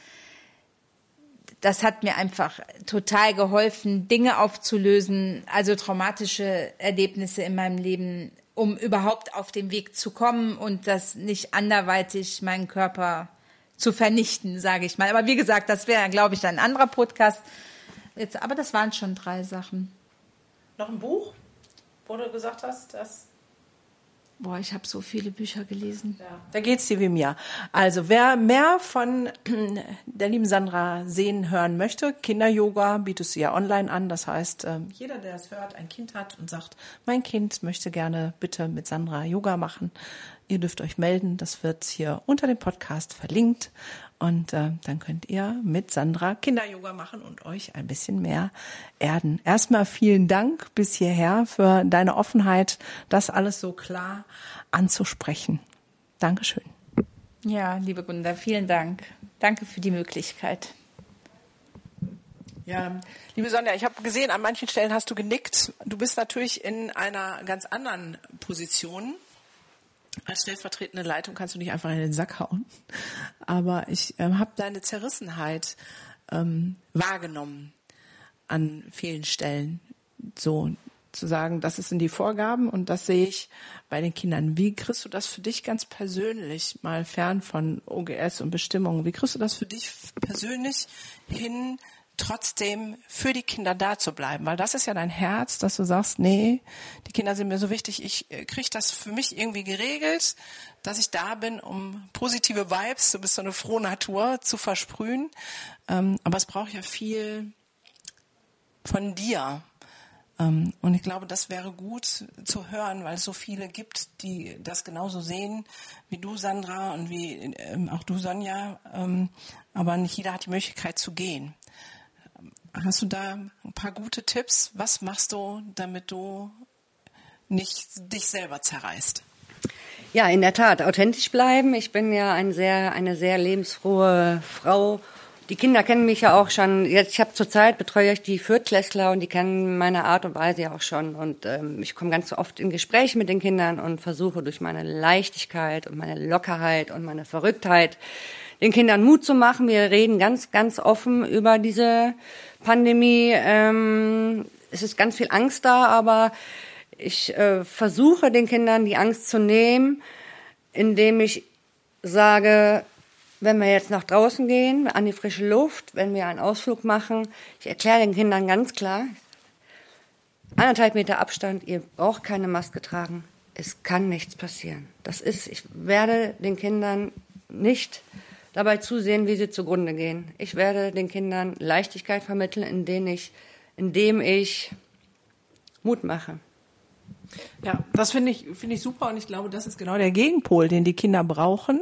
das hat mir einfach total geholfen, Dinge aufzulösen, also traumatische Erlebnisse in meinem Leben, um überhaupt auf den Weg zu kommen und das nicht anderweitig meinen Körper zu vernichten, sage ich mal. Aber wie gesagt, das wäre, glaube ich, ein anderer Podcast. Jetzt, aber das waren schon drei Sachen. Noch ein Buch, wo du gesagt hast, dass Boah, ich habe so viele Bücher gelesen. Ja. Da geht's dir wie mir. Also, wer mehr von der lieben Sandra sehen, hören möchte, Kinder-Yoga bietest du ja online an. Das heißt, ähm, jeder, der es hört, ein Kind hat und sagt, mein Kind möchte gerne bitte mit Sandra Yoga machen. Ihr dürft euch melden. Das wird hier unter dem Podcast verlinkt. Und äh, dann könnt ihr mit Sandra Kinder-Yoga machen und euch ein bisschen mehr erden. Erstmal vielen Dank bis hierher für deine Offenheit, das alles so klar anzusprechen. Dankeschön. Ja, liebe Gunda, vielen Dank. Danke für die Möglichkeit. Ja, liebe Sonja, ich habe gesehen, an manchen Stellen hast du genickt. Du bist natürlich in einer ganz anderen Position als stellvertretende Leitung kannst du nicht einfach in den Sack hauen. Aber ich äh, habe deine Zerrissenheit ähm, wahrgenommen an vielen Stellen. So zu sagen, das sind die Vorgaben und das sehe ich bei den Kindern. Wie kriegst du das für dich ganz persönlich, mal fern von OGS und Bestimmungen, wie kriegst du das für dich persönlich hin, trotzdem für die Kinder da zu bleiben, weil das ist ja dein Herz, dass du sagst, nee, die Kinder sind mir so wichtig, ich äh, kriege das für mich irgendwie geregelt, dass ich da bin, um positive Vibes, du bist so eine frohe Natur zu versprühen, ähm, aber es braucht ja viel von dir. Ähm, und ich glaube, das wäre gut zu hören, weil es so viele gibt, die das genauso sehen wie du, Sandra, und wie ähm, auch du, Sonja. aber nicht jeder hat die Möglichkeit zu gehen. Hast du da ein paar gute Tipps? Was machst du, damit du nicht dich selber zerreißt? Ja, in der Tat, authentisch bleiben. Ich bin ja ein sehr, eine sehr lebensfrohe Frau. Die Kinder kennen mich ja auch schon. Jetzt, ich habe zurzeit betreue ich die Viertklässler und die kennen meine Art und Weise ja auch schon. Und ähm, ich komme ganz oft in Gespräche mit den Kindern und versuche durch meine Leichtigkeit und meine Lockerheit und meine Verrücktheit den Kindern Mut zu machen. Wir reden ganz, ganz offen über diese Pandemie. Ähm, es ist ganz viel Angst da, aber ich äh, versuche den Kindern die Angst zu nehmen, indem ich sage, wenn wir jetzt nach draußen gehen, an die frische Luft, wenn wir einen Ausflug machen, ich erkläre den Kindern ganz klar, anderthalb Meter Abstand, ihr braucht keine Maske tragen. Es kann nichts passieren. Das ist, ich werde den Kindern nicht dabei zusehen, wie sie zugrunde gehen. Ich werde den Kindern Leichtigkeit vermitteln, indem ich, indem ich Mut mache. Ja, das finde ich, finde ich super und ich glaube, das ist genau der Gegenpol, den die Kinder brauchen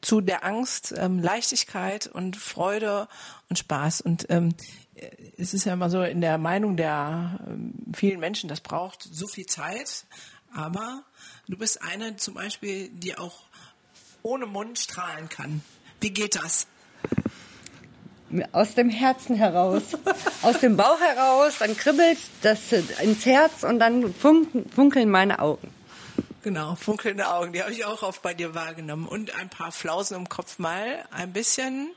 zu der Angst, ähm, Leichtigkeit und Freude und Spaß. Und ähm, es ist ja immer so in der Meinung der ähm, vielen Menschen, das braucht so viel Zeit, aber du bist eine zum Beispiel, die auch ohne Mund strahlen kann. Wie geht das? Aus dem Herzen heraus, aus dem Bauch heraus, dann kribbelt das ins Herz und dann funkeln meine Augen. Genau, funkelnde Augen, die habe ich auch oft bei dir wahrgenommen. Und ein paar Flausen im Kopf mal ein bisschen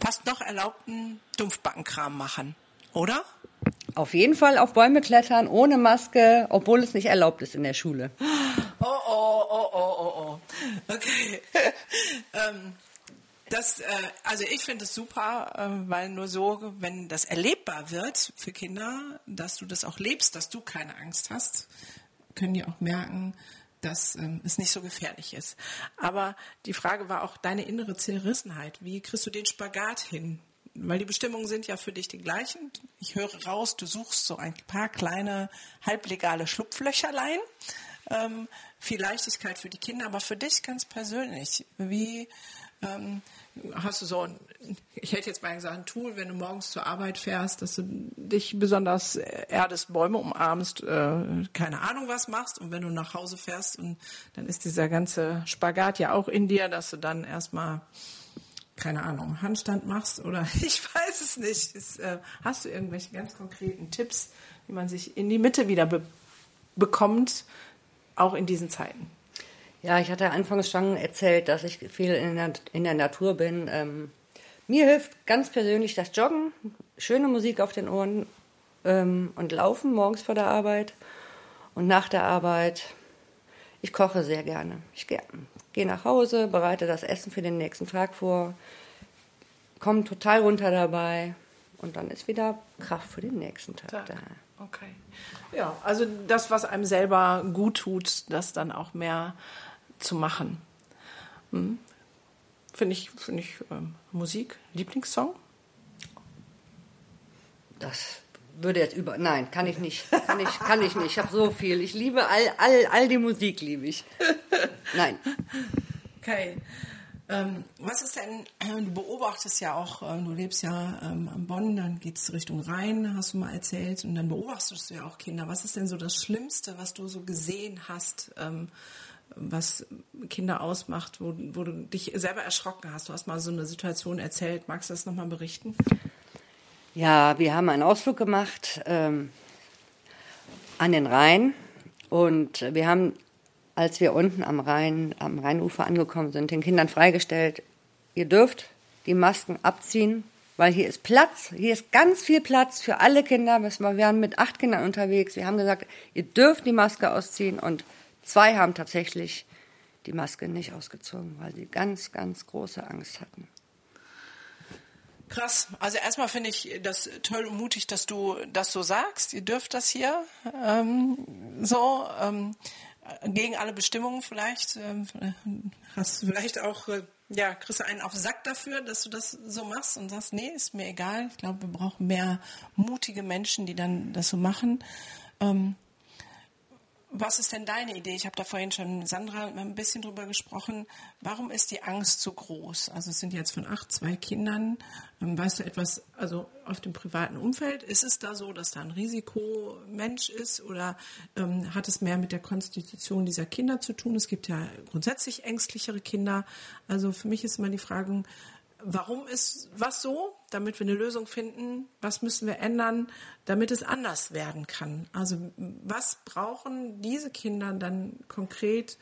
fast noch erlaubten Dumpfbackenkram machen, oder? Auf jeden Fall auf Bäume klettern, ohne Maske, obwohl es nicht erlaubt ist in der Schule. Oh. Okay. ähm, das, äh, also ich finde es super, äh, weil nur so, wenn das erlebbar wird für Kinder, dass du das auch lebst, dass du keine Angst hast, können die auch merken, dass ähm, es nicht so gefährlich ist. Aber die Frage war auch deine innere Zerrissenheit. Wie kriegst du den Spagat hin? Weil die Bestimmungen sind ja für dich die gleichen. Ich höre raus, du suchst so ein paar kleine halblegale Schlupflöcherlein. Ähm, viel Leichtigkeit für die Kinder, aber für dich ganz persönlich. Wie ähm, hast du so ein, ich hätte jetzt mal gesagt, ein Tool, wenn du morgens zur Arbeit fährst, dass du dich besonders erdest, Bäume umarmst, äh, keine Ahnung was machst und wenn du nach Hause fährst und dann ist dieser ganze Spagat ja auch in dir, dass du dann erstmal keine Ahnung, Handstand machst oder ich weiß es nicht. Ist, äh, hast du irgendwelche ganz konkreten Tipps, wie man sich in die Mitte wieder be bekommt, auch in diesen Zeiten? Ja, ich hatte anfangs schon erzählt, dass ich viel in der, in der Natur bin. Ähm, mir hilft ganz persönlich das Joggen, schöne Musik auf den Ohren ähm, und Laufen morgens vor der Arbeit und nach der Arbeit. Ich koche sehr gerne. Ich gehe geh nach Hause, bereite das Essen für den nächsten Tag vor, komme total runter dabei und dann ist wieder Kraft für den nächsten Tag, Tag. da. Okay. Ja, also das, was einem selber gut tut, das dann auch mehr zu machen. Hm. Finde ich, finde ich ähm, Musik, Lieblingssong? Das würde jetzt über. Nein, kann ich nicht. Kann ich, kann ich nicht. Ich habe so viel. Ich liebe all, all, all die Musik, liebe ich. Nein. Okay. Ähm, was ist denn, äh, du beobachtest ja auch, äh, du lebst ja ähm, am Bonn, dann geht es Richtung Rhein, hast du mal erzählt, und dann beobachtest du ja auch Kinder. Was ist denn so das Schlimmste, was du so gesehen hast, ähm, was Kinder ausmacht, wo, wo, du dich selber erschrocken hast? Du hast mal so eine Situation erzählt. Magst du das nochmal berichten? Ja, wir haben einen Ausflug gemacht ähm, an den Rhein und wir haben als wir unten am Rhein, am Rheinufer angekommen sind, den Kindern freigestellt, ihr dürft die Masken abziehen, weil hier ist Platz, hier ist ganz viel Platz für alle Kinder. Wir waren mit acht Kindern unterwegs. Wir haben gesagt, ihr dürft die Maske ausziehen und zwei haben tatsächlich die Maske nicht ausgezogen, weil sie ganz, ganz große Angst hatten. Krass. Also erstmal finde ich das toll und mutig, dass du das so sagst. Ihr dürft das hier ähm, so. Ähm, gegen alle Bestimmungen vielleicht. Ähm, hast vielleicht auch, äh, ja, kriegst du einen auf Sack dafür, dass du das so machst und sagst, nee, ist mir egal. Ich glaube, wir brauchen mehr mutige Menschen, die dann das so machen. Ähm, was ist denn deine Idee? Ich habe da vorhin schon mit Sandra ein bisschen drüber gesprochen. Warum ist die Angst so groß? Also es sind jetzt von acht, zwei Kindern. Ähm, weißt du etwas, also auf dem privaten Umfeld, ist es da so, dass da ein Risikomensch ist oder ähm, hat es mehr mit der Konstitution dieser Kinder zu tun? Es gibt ja grundsätzlich ängstlichere Kinder. Also für mich ist immer die Frage, warum ist was so, damit wir eine Lösung finden? Was müssen wir ändern, damit es anders werden kann? Also was brauchen diese Kinder dann konkret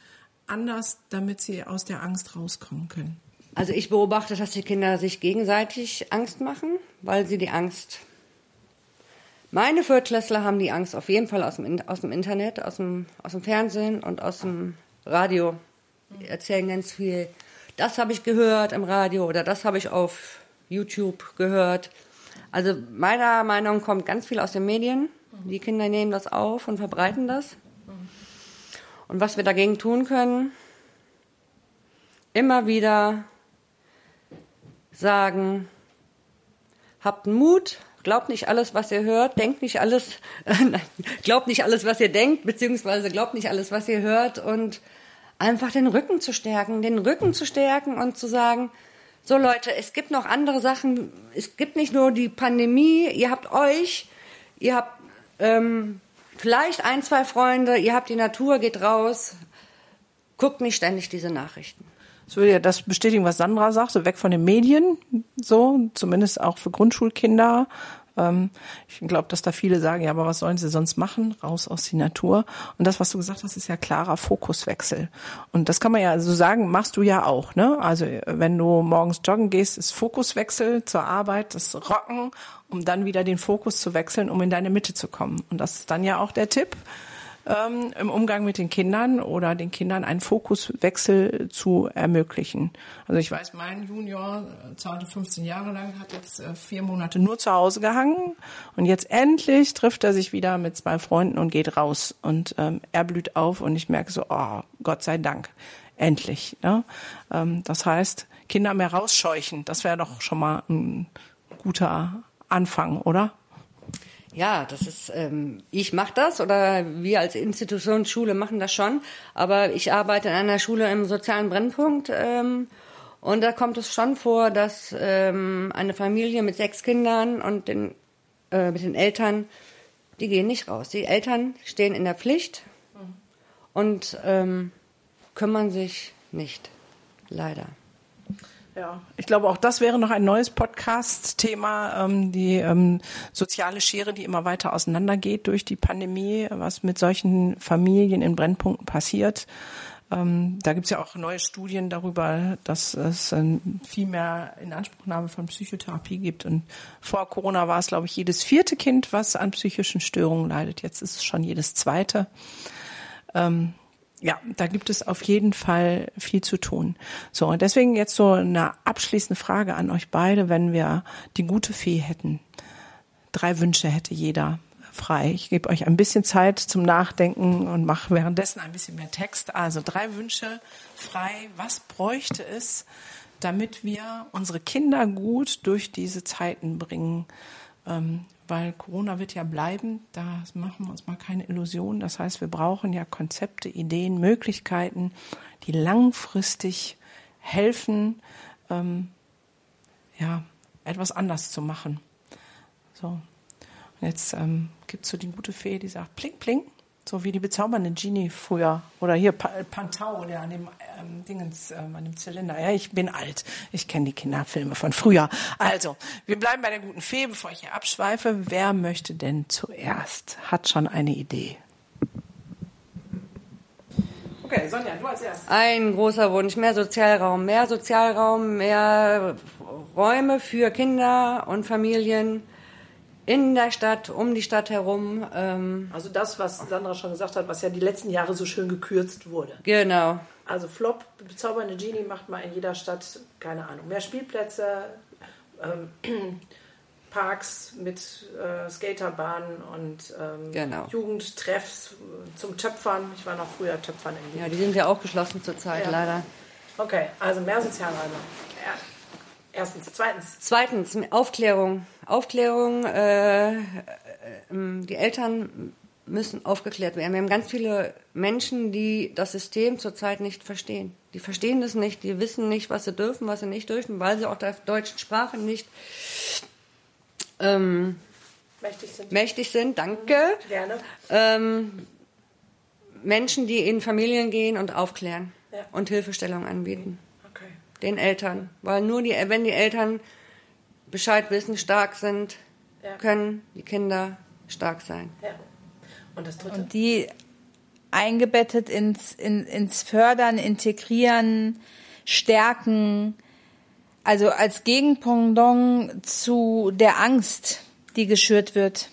anders, damit sie aus der Angst rauskommen können? Also ich beobachte, dass die Kinder sich gegenseitig Angst machen, weil sie die Angst. Meine Viertklässler haben die Angst auf jeden Fall aus dem, aus dem Internet, aus dem, aus dem Fernsehen und aus dem Radio. Die erzählen ganz viel das habe ich gehört im Radio oder das habe ich auf YouTube gehört. Also meiner Meinung nach kommt ganz viel aus den Medien. Die Kinder nehmen das auf und verbreiten das. Und was wir dagegen tun können, immer wieder sagen, habt Mut, glaubt nicht alles, was ihr hört, denkt nicht alles, glaubt nicht alles, was ihr denkt, beziehungsweise glaubt nicht alles, was ihr hört und einfach den Rücken zu stärken, den Rücken zu stärken und zu sagen, so Leute, es gibt noch andere Sachen, es gibt nicht nur die Pandemie, ihr habt euch, ihr habt ähm, vielleicht ein, zwei Freunde, ihr habt die Natur, geht raus, guckt nicht ständig diese Nachrichten. Das würde ja das bestätigen, was Sandra sagte, weg von den Medien, so, zumindest auch für Grundschulkinder, ähm, ich glaube, dass da viele sagen, ja, aber was sollen sie sonst machen? Raus aus die Natur. Und das, was du gesagt hast, ist ja klarer Fokuswechsel. Und das kann man ja so sagen, machst du ja auch. Ne? Also wenn du morgens joggen gehst, ist Fokuswechsel zur Arbeit, das Rocken, um dann wieder den Fokus zu wechseln, um in deine Mitte zu kommen. Und das ist dann ja auch der Tipp ähm, im Umgang mit den Kindern oder den Kindern einen Fokuswechsel zu ermöglichen. Also ich weiß, mein Junior äh, zahlte 15 Jahre lang, hat jetzt äh, vier Monate nur zu Hause gehangen und jetzt endlich trifft er sich wieder mit zwei Freunden und geht raus und ähm, er blüht auf und ich merke so, oh, Gott sei Dank, endlich. Ne? Ähm, das heißt, Kinder mehr rausscheuchen, das wäre doch schon mal ein guter Anfang, oder? Ja, das ist, ähm, ich mache das oder wir als Institutionsschule machen das schon, aber ich arbeite in einer Schule im sozialen Brennpunkt ähm, und da kommt es schon vor, dass ähm, eine Familie mit sechs Kindern und den, äh, mit den Eltern, die gehen nicht raus. Die Eltern stehen in der Pflicht und ähm, kümmern sich nicht, leider. Ja, ich glaube, auch das wäre noch ein neues Podcast-Thema, ähm, die ähm, soziale Schere, die immer weiter auseinandergeht durch die Pandemie, was mit solchen Familien in Brennpunkten passiert. Ähm, da gibt es ja auch neue Studien darüber, dass es ähm, viel mehr Inanspruchnahme von Psychotherapie gibt. Und vor Corona war es, glaube ich, jedes vierte Kind, was an psychischen Störungen leidet. Jetzt ist es schon jedes zweite. Ähm, ja, da gibt es auf jeden Fall viel zu tun. So, und deswegen jetzt so eine abschließende Frage an euch beide, wenn wir die gute Fee hätten. drei Wünsche hätte jeder frei. Ich gebe euch ein bisschen Zeit zum Nachdenken und mache währenddessen ein bisschen mehr Text. Also drei Wünsche frei. Was bräuchte es, damit wir unsere Kinder gut durch diese Zeiten bringen? Weil Corona wird ja bleiben, da machen wir uns mal keine Illusionen. Das heißt, wir brauchen ja Konzepte, Ideen, Möglichkeiten, die langfristig helfen, ähm, ja, etwas anders zu machen. So. Und jetzt ähm, gibt es so die gute Fee, die sagt, pling, pling, so wie die bezaubernde Genie früher. Oder hier Pantau, der an dem ähm, Dingens, ähm, an dem Zylinder. Ja, ich bin alt. Ich kenne die Kinderfilme von früher. Also, wir bleiben bei der guten Fee, bevor ich hier abschweife. Wer möchte denn zuerst? Hat schon eine Idee. Okay, Sonja, du als erstes. Ein großer Wunsch, mehr Sozialraum, mehr Sozialraum, mehr Räume für Kinder und Familien in der Stadt, um die Stadt herum. Ähm also das, was Sandra schon gesagt hat, was ja die letzten Jahre so schön gekürzt wurde. Genau. Also Flop, bezaubernde Genie macht mal in jeder Stadt, keine Ahnung, mehr Spielplätze, ähm, Parks mit äh, Skaterbahnen und ähm, genau. Jugendtreffs zum Töpfern. Ich war noch früher Töpfern in Ja, die sind ja auch geschlossen zurzeit, ja. leider. Okay, also mehr Sozialräume. Ja. Erstens. Zweitens. Zweitens, Aufklärung. Aufklärung, äh, äh, die Eltern müssen aufgeklärt werden. Wir haben ganz viele Menschen, die das System zurzeit nicht verstehen. Die verstehen das nicht, die wissen nicht, was sie dürfen, was sie nicht dürfen, weil sie auch der deutschen Sprache nicht ähm, mächtig, sind. mächtig sind. Danke. Gerne. Ähm, Menschen, die in Familien gehen und aufklären ja. und Hilfestellung anbieten. Okay. Den Eltern. Weil nur die, wenn die Eltern Bescheid wissen, stark sind, ja. können die Kinder stark sein. Ja. Und das dritte? Und die eingebettet ins, in, ins Fördern, Integrieren, Stärken, also als Gegenpendant zu der Angst, die geschürt wird.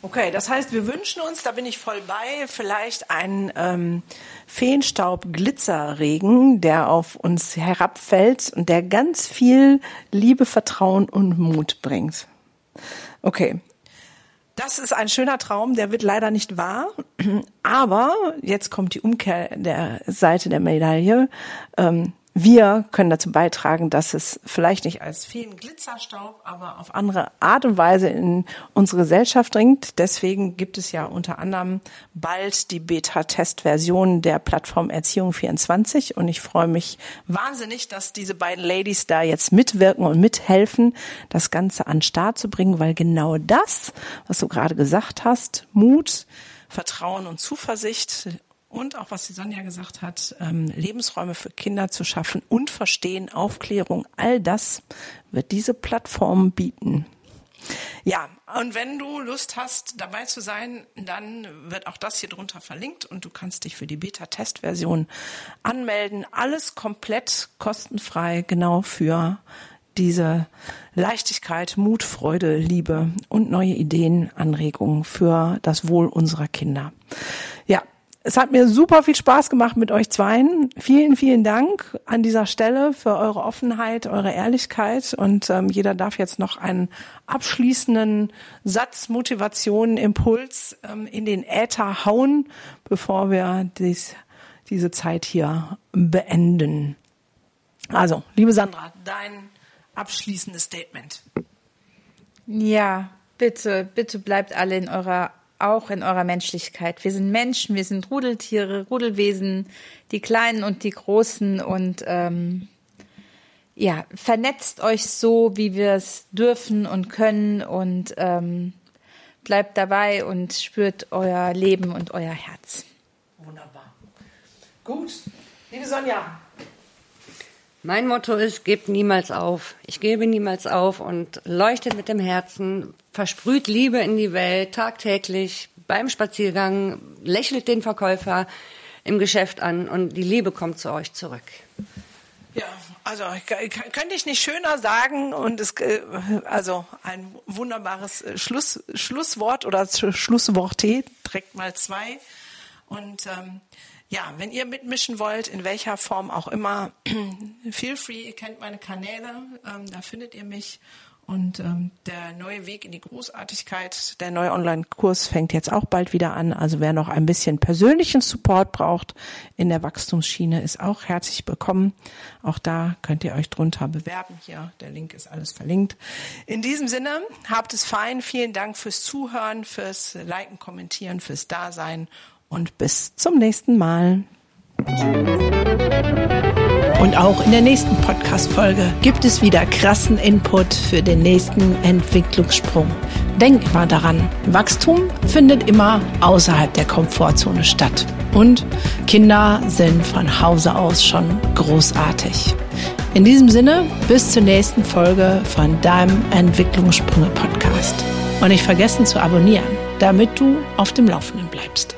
Okay, das heißt, wir wünschen uns, da bin ich voll bei, vielleicht einen ähm, Feenstaub-Glitzerregen, der auf uns herabfällt und der ganz viel Liebe, Vertrauen und Mut bringt. Okay. Das ist ein schöner Traum, der wird leider nicht wahr. Aber jetzt kommt die Umkehr der Seite der Medaille. Ähm, wir können dazu beitragen, dass es vielleicht nicht als vielen Glitzerstaub, aber auf andere Art und Weise in unsere Gesellschaft dringt. Deswegen gibt es ja unter anderem bald die Beta-Test-Version der Plattform Erziehung 24 und ich freue mich wahnsinnig, dass diese beiden Ladies da jetzt mitwirken und mithelfen, das Ganze an Start zu bringen, weil genau das, was du gerade gesagt hast, Mut, Vertrauen und Zuversicht und auch was die Sonja gesagt hat, ähm, Lebensräume für Kinder zu schaffen und Verstehen, Aufklärung, all das wird diese Plattform bieten. Ja, und wenn du Lust hast, dabei zu sein, dann wird auch das hier drunter verlinkt und du kannst dich für die Beta-Test-Version anmelden. Alles komplett kostenfrei, genau für diese Leichtigkeit, Mut, Freude, Liebe und neue Ideen, Anregungen für das Wohl unserer Kinder. Ja, es hat mir super viel Spaß gemacht mit euch zweien. Vielen, vielen Dank an dieser Stelle für eure Offenheit, eure Ehrlichkeit und ähm, jeder darf jetzt noch einen abschließenden Satz, Motivation, Impuls ähm, in den Äther hauen, bevor wir dies, diese Zeit hier beenden. Also, liebe Sandra, dein abschließendes Statement. Ja, bitte, bitte bleibt alle in eurer auch in eurer Menschlichkeit. Wir sind Menschen, wir sind Rudeltiere, Rudelwesen, die Kleinen und die Großen und ähm, ja, vernetzt euch so, wie wir es dürfen und können und ähm, bleibt dabei und spürt euer Leben und euer Herz. Wunderbar. Gut. Liebe Sonja. Mein Motto ist, gebt niemals auf. Ich gebe niemals auf und leuchtet mit dem Herzen, versprüht Liebe in die Welt tagtäglich beim Spaziergang, lächelt den Verkäufer im Geschäft an und die Liebe kommt zu euch zurück. Ja, also könnte ich nicht schöner sagen und es äh, also ein wunderbares äh, Schluss, Schlusswort oder Schlusswort direkt mal zwei und ähm, ja, wenn ihr mitmischen wollt, in welcher Form auch immer, feel free, ihr kennt meine Kanäle, ähm, da findet ihr mich Und ähm, der neue Weg in die Großartigkeit, der neue Online-Kurs fängt jetzt auch bald wieder an. Also wer noch ein bisschen persönlichen Support braucht in der Wachstumsschiene, ist auch herzlich willkommen. Auch da könnt ihr euch drunter bewerben. Hier, der Link ist alles verlinkt. In diesem Sinne, habt es fein. Vielen Dank fürs Zuhören, fürs Liken, Kommentieren, fürs Dasein und bis zum nächsten Mal. Und auch in der nächsten Podcast-Folge gibt es wieder krassen Input für den nächsten Entwicklungssprung. Denk immer daran, Wachstum findet immer außerhalb der Komfortzone statt. Und Kinder sind von Hause aus schon großartig. In diesem Sinne, bis zur nächsten Folge von deinem Entwicklungssprünge Podcast. Und nicht vergessen zu abonnieren, damit du auf dem Laufenden bleibst.